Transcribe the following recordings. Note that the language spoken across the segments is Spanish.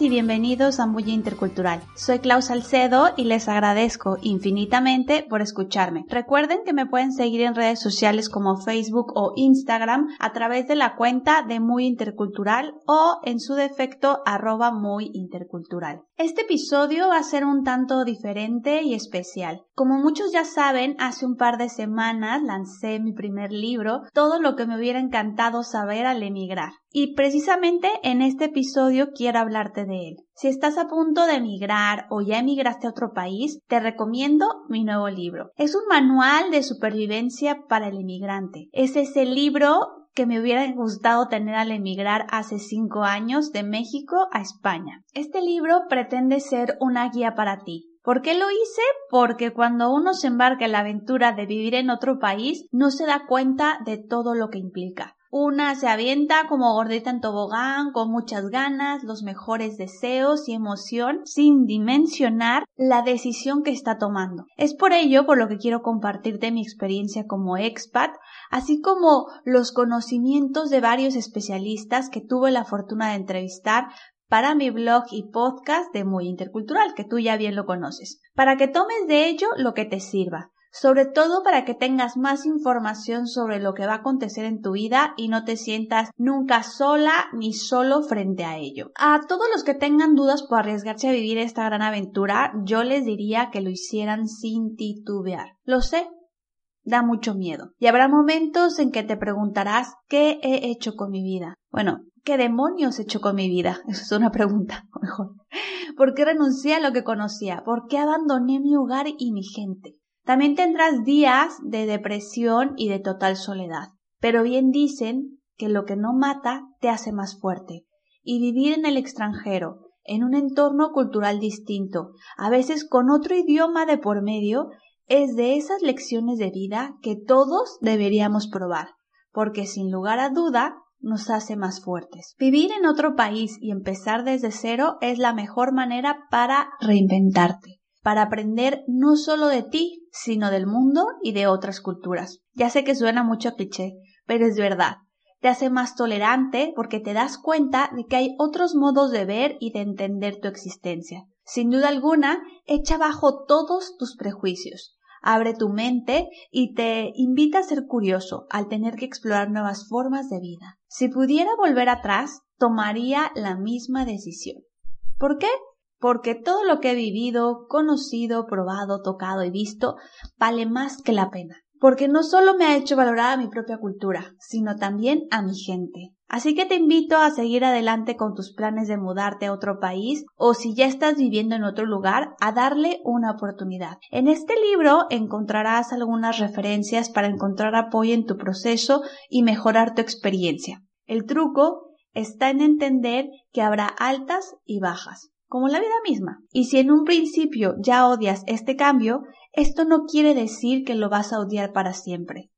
Y bienvenidos a Muy Intercultural. Soy Klaus Salcedo y les agradezco infinitamente por escucharme. Recuerden que me pueden seguir en redes sociales como Facebook o Instagram a través de la cuenta de Muy Intercultural o en su defecto arroba Muy Intercultural. Este episodio va a ser un tanto diferente y especial. Como muchos ya saben, hace un par de semanas lancé mi primer libro, Todo lo que me hubiera encantado saber al emigrar. Y precisamente en este episodio quiero hablarte de él. Si estás a punto de emigrar o ya emigraste a otro país, te recomiendo mi nuevo libro. Es un manual de supervivencia para el emigrante. Es ese libro que me hubiera gustado tener al emigrar hace cinco años de México a España. Este libro pretende ser una guía para ti, ¿Por qué lo hice? Porque cuando uno se embarca en la aventura de vivir en otro país, no se da cuenta de todo lo que implica. Una se avienta como gordita en tobogán, con muchas ganas, los mejores deseos y emoción, sin dimensionar la decisión que está tomando. Es por ello por lo que quiero compartirte mi experiencia como expat, así como los conocimientos de varios especialistas que tuve la fortuna de entrevistar para mi blog y podcast de Muy Intercultural, que tú ya bien lo conoces, para que tomes de ello lo que te sirva sobre todo para que tengas más información sobre lo que va a acontecer en tu vida y no te sientas nunca sola ni solo frente a ello. A todos los que tengan dudas por arriesgarse a vivir esta gran aventura, yo les diría que lo hicieran sin titubear. Lo sé, da mucho miedo. Y habrá momentos en que te preguntarás ¿qué he hecho con mi vida? Bueno, ¿qué demonios he hecho con mi vida? Esa es una pregunta, mejor. ¿Por qué renuncié a lo que conocía? ¿Por qué abandoné mi hogar y mi gente? También tendrás días de depresión y de total soledad. Pero bien dicen que lo que no mata te hace más fuerte. Y vivir en el extranjero, en un entorno cultural distinto, a veces con otro idioma de por medio, es de esas lecciones de vida que todos deberíamos probar, porque sin lugar a duda nos hace más fuertes. Vivir en otro país y empezar desde cero es la mejor manera para reinventarte para aprender no solo de ti, sino del mundo y de otras culturas. Ya sé que suena mucho cliché, pero es verdad. Te hace más tolerante porque te das cuenta de que hay otros modos de ver y de entender tu existencia. Sin duda alguna, echa abajo todos tus prejuicios. Abre tu mente y te invita a ser curioso al tener que explorar nuevas formas de vida. Si pudiera volver atrás, tomaría la misma decisión. ¿Por qué? Porque todo lo que he vivido, conocido, probado, tocado y visto vale más que la pena. Porque no solo me ha hecho valorar a mi propia cultura, sino también a mi gente. Así que te invito a seguir adelante con tus planes de mudarte a otro país o si ya estás viviendo en otro lugar, a darle una oportunidad. En este libro encontrarás algunas referencias para encontrar apoyo en tu proceso y mejorar tu experiencia. El truco está en entender que habrá altas y bajas como la vida misma. Y si en un principio ya odias este cambio, esto no quiere decir que lo vas a odiar para siempre.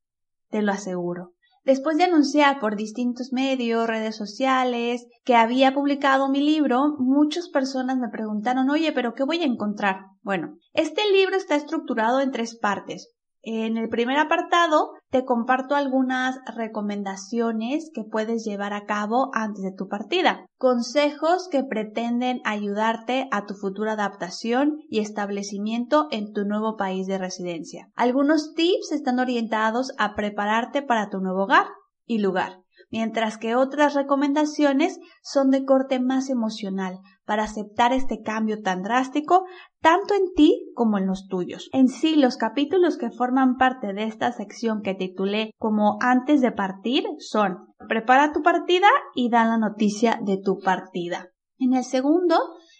Te lo aseguro. Después de anunciar por distintos medios, redes sociales, que había publicado mi libro, muchas personas me preguntaron, oye, pero ¿qué voy a encontrar? Bueno, este libro está estructurado en tres partes. En el primer apartado te comparto algunas recomendaciones que puedes llevar a cabo antes de tu partida. Consejos que pretenden ayudarte a tu futura adaptación y establecimiento en tu nuevo país de residencia. Algunos tips están orientados a prepararte para tu nuevo hogar y lugar mientras que otras recomendaciones son de corte más emocional, para aceptar este cambio tan drástico, tanto en ti como en los tuyos. En sí, los capítulos que forman parte de esta sección que titulé como antes de partir son prepara tu partida y da la noticia de tu partida. En el segundo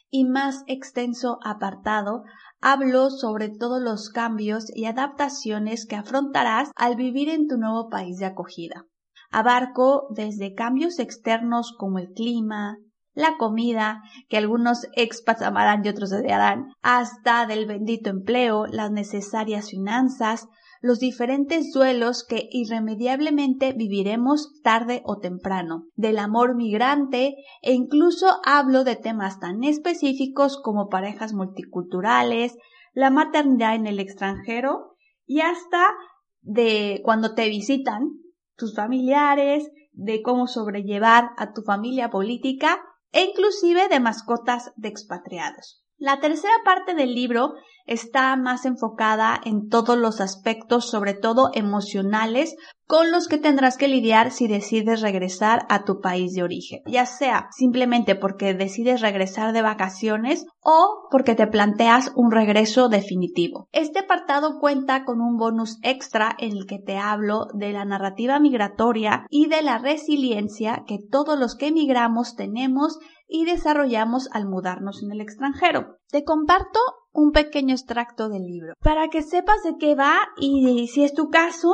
y más extenso apartado, hablo sobre todos los cambios y adaptaciones que afrontarás al vivir en tu nuevo país de acogida. Abarco desde cambios externos como el clima, la comida, que algunos expats amarán y otros odiarán, hasta del bendito empleo, las necesarias finanzas, los diferentes duelos que irremediablemente viviremos tarde o temprano, del amor migrante e incluso hablo de temas tan específicos como parejas multiculturales, la maternidad en el extranjero y hasta de cuando te visitan tus familiares, de cómo sobrellevar a tu familia política e inclusive de mascotas de expatriados. La tercera parte del libro está más enfocada en todos los aspectos, sobre todo emocionales, con los que tendrás que lidiar si decides regresar a tu país de origen, ya sea simplemente porque decides regresar de vacaciones o porque te planteas un regreso definitivo. Este apartado cuenta con un bonus extra en el que te hablo de la narrativa migratoria y de la resiliencia que todos los que emigramos tenemos y desarrollamos al mudarnos en el extranjero. Te comparto un pequeño extracto del libro para que sepas de qué va y si es tu caso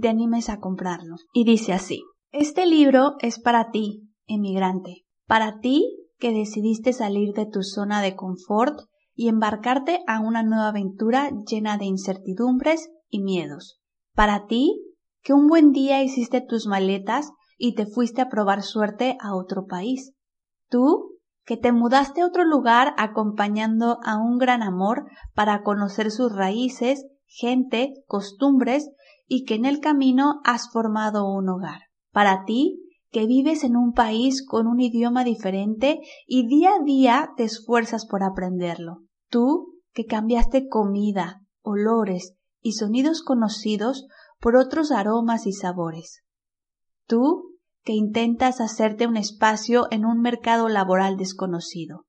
te animes a comprarlo. Y dice así, este libro es para ti, emigrante, para ti que decidiste salir de tu zona de confort y embarcarte a una nueva aventura llena de incertidumbres y miedos. Para ti que un buen día hiciste tus maletas y te fuiste a probar suerte a otro país. Tú, que te mudaste a otro lugar acompañando a un gran amor para conocer sus raíces, gente, costumbres y que en el camino has formado un hogar. Para ti, que vives en un país con un idioma diferente y día a día te esfuerzas por aprenderlo. Tú, que cambiaste comida, olores y sonidos conocidos por otros aromas y sabores. Tú, que intentas hacerte un espacio en un mercado laboral desconocido.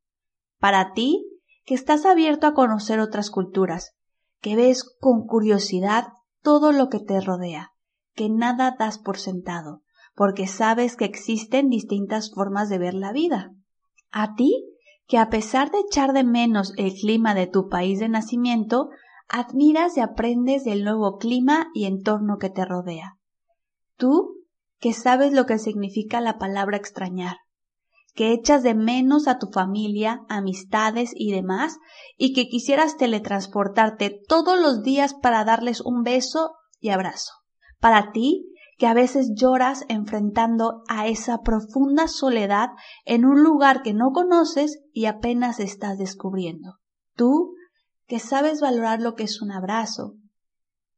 Para ti, que estás abierto a conocer otras culturas, que ves con curiosidad todo lo que te rodea, que nada das por sentado, porque sabes que existen distintas formas de ver la vida. A ti, que a pesar de echar de menos el clima de tu país de nacimiento, admiras y aprendes del nuevo clima y entorno que te rodea. Tú, que sabes lo que significa la palabra extrañar, que echas de menos a tu familia, amistades y demás, y que quisieras teletransportarte todos los días para darles un beso y abrazo. Para ti, que a veces lloras enfrentando a esa profunda soledad en un lugar que no conoces y apenas estás descubriendo. Tú, que sabes valorar lo que es un abrazo,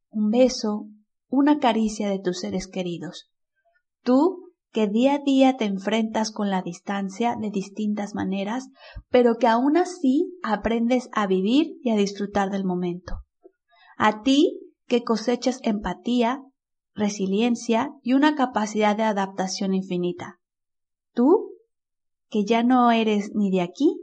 un beso, una caricia de tus seres queridos. Tú que día a día te enfrentas con la distancia de distintas maneras, pero que aún así aprendes a vivir y a disfrutar del momento. A ti que cosechas empatía, resiliencia y una capacidad de adaptación infinita. Tú que ya no eres ni de aquí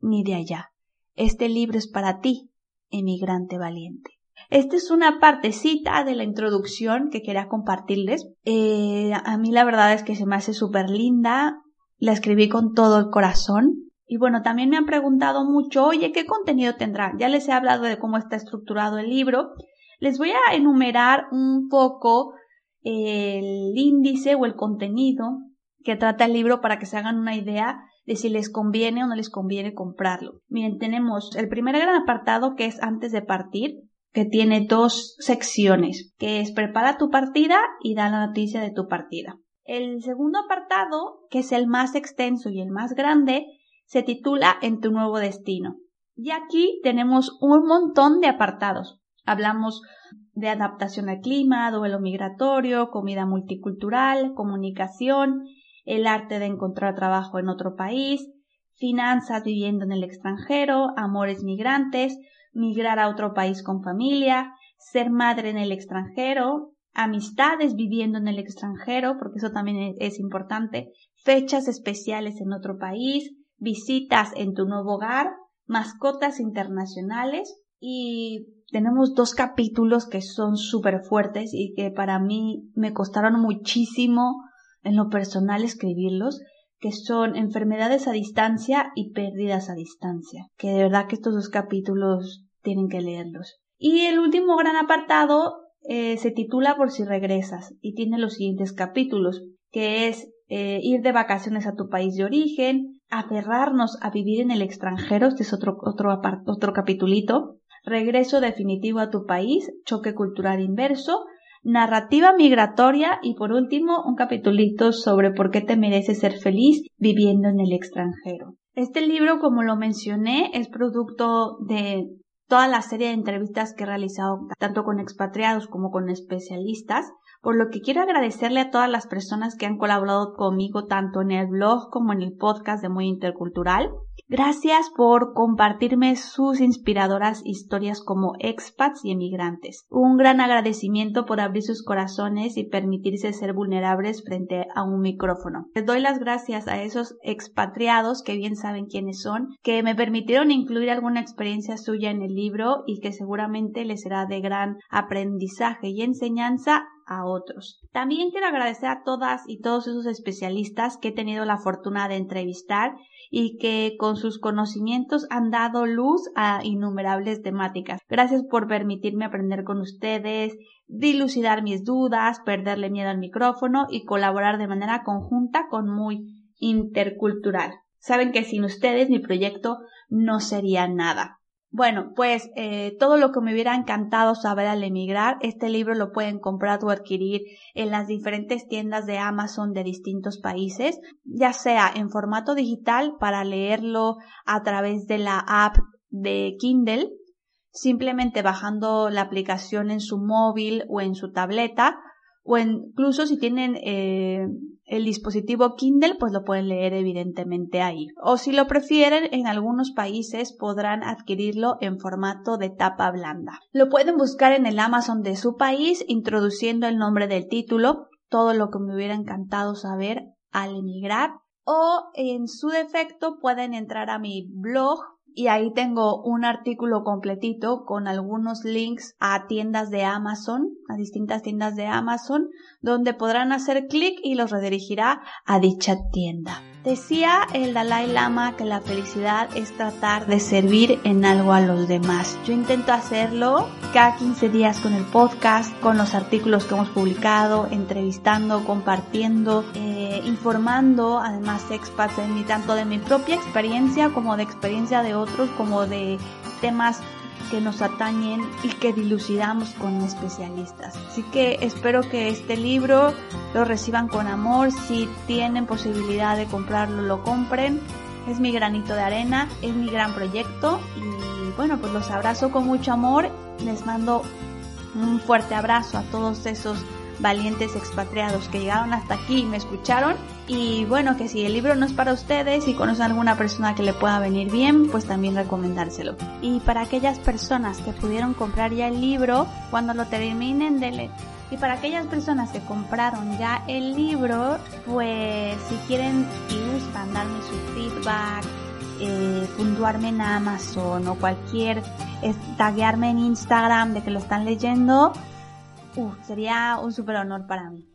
ni de allá. Este libro es para ti, emigrante valiente. Esta es una partecita de la introducción que quería compartirles. Eh, a mí la verdad es que se me hace súper linda. La escribí con todo el corazón. Y bueno, también me han preguntado mucho, oye, ¿qué contenido tendrá? Ya les he hablado de cómo está estructurado el libro. Les voy a enumerar un poco el índice o el contenido que trata el libro para que se hagan una idea de si les conviene o no les conviene comprarlo. Miren, tenemos el primer gran apartado que es antes de partir, que tiene dos secciones, que es prepara tu partida y da la noticia de tu partida. El segundo apartado, que es el más extenso y el más grande, se titula En tu nuevo destino. Y aquí tenemos un montón de apartados. Hablamos de adaptación al clima, duelo migratorio, comida multicultural, comunicación, el arte de encontrar trabajo en otro país, finanzas viviendo en el extranjero, amores migrantes, migrar a otro país con familia, ser madre en el extranjero, amistades viviendo en el extranjero, porque eso también es importante, fechas especiales en otro país, visitas en tu nuevo hogar, mascotas internacionales y tenemos dos capítulos que son súper fuertes y que para mí me costaron muchísimo en lo personal escribirlos, que son enfermedades a distancia y pérdidas a distancia, que de verdad que estos dos capítulos tienen que leerlos. Y el último gran apartado eh, se titula Por si regresas y tiene los siguientes capítulos, que es eh, ir de vacaciones a tu país de origen, aferrarnos a vivir en el extranjero, este es otro, otro, otro regreso definitivo a tu país, choque cultural inverso, narrativa migratoria y por último un capitulito sobre por qué te mereces ser feliz viviendo en el extranjero. Este libro, como lo mencioné, es producto de toda la serie de entrevistas que he realizado tanto con expatriados como con especialistas por lo que quiero agradecerle a todas las personas que han colaborado conmigo tanto en el blog como en el podcast de Muy Intercultural. Gracias por compartirme sus inspiradoras historias como expats y emigrantes. Un gran agradecimiento por abrir sus corazones y permitirse ser vulnerables frente a un micrófono. Les doy las gracias a esos expatriados que bien saben quiénes son, que me permitieron incluir alguna experiencia suya en el libro y que seguramente les será de gran aprendizaje y enseñanza a otros. También quiero agradecer a todas y todos esos especialistas que he tenido la fortuna de entrevistar y que con sus conocimientos han dado luz a innumerables temáticas. Gracias por permitirme aprender con ustedes, dilucidar mis dudas, perderle miedo al micrófono y colaborar de manera conjunta con muy intercultural. Saben que sin ustedes mi proyecto no sería nada. Bueno, pues eh, todo lo que me hubiera encantado saber al emigrar, este libro lo pueden comprar o adquirir en las diferentes tiendas de Amazon de distintos países, ya sea en formato digital para leerlo a través de la app de Kindle, simplemente bajando la aplicación en su móvil o en su tableta, o incluso si tienen eh, el dispositivo Kindle, pues lo pueden leer evidentemente ahí. O si lo prefieren, en algunos países podrán adquirirlo en formato de tapa blanda. Lo pueden buscar en el Amazon de su país introduciendo el nombre del título, todo lo que me hubiera encantado saber al emigrar. O en su defecto pueden entrar a mi blog y ahí tengo un artículo completito con algunos links a tiendas de Amazon, a distintas tiendas de Amazon, donde podrán hacer clic y los redirigirá a dicha tienda. Decía el Dalai Lama que la felicidad es tratar de servir en algo a los demás. Yo intento hacerlo cada 15 días con el podcast, con los artículos que hemos publicado, entrevistando, compartiendo, eh, informando, además expats en tanto de mi propia experiencia como de experiencia de otros, como de temas que nos atañen y que dilucidamos con especialistas. Así que espero que este libro lo reciban con amor. Si tienen posibilidad de comprarlo, lo compren. Es mi granito de arena, es mi gran proyecto y bueno, pues los abrazo con mucho amor. Les mando un fuerte abrazo a todos esos valientes expatriados que llegaron hasta aquí y me escucharon. Y bueno, que si el libro no es para ustedes y conocen a alguna persona que le pueda venir bien, pues también recomendárselo. Y para aquellas personas que pudieron comprar ya el libro, cuando lo terminen de leer, y para aquellas personas que compraron ya el libro, pues si quieren y gustan darme su feedback, eh, puntuarme en Amazon o cualquier, taguearme en Instagram de que lo están leyendo, uh, sería un super honor para mí.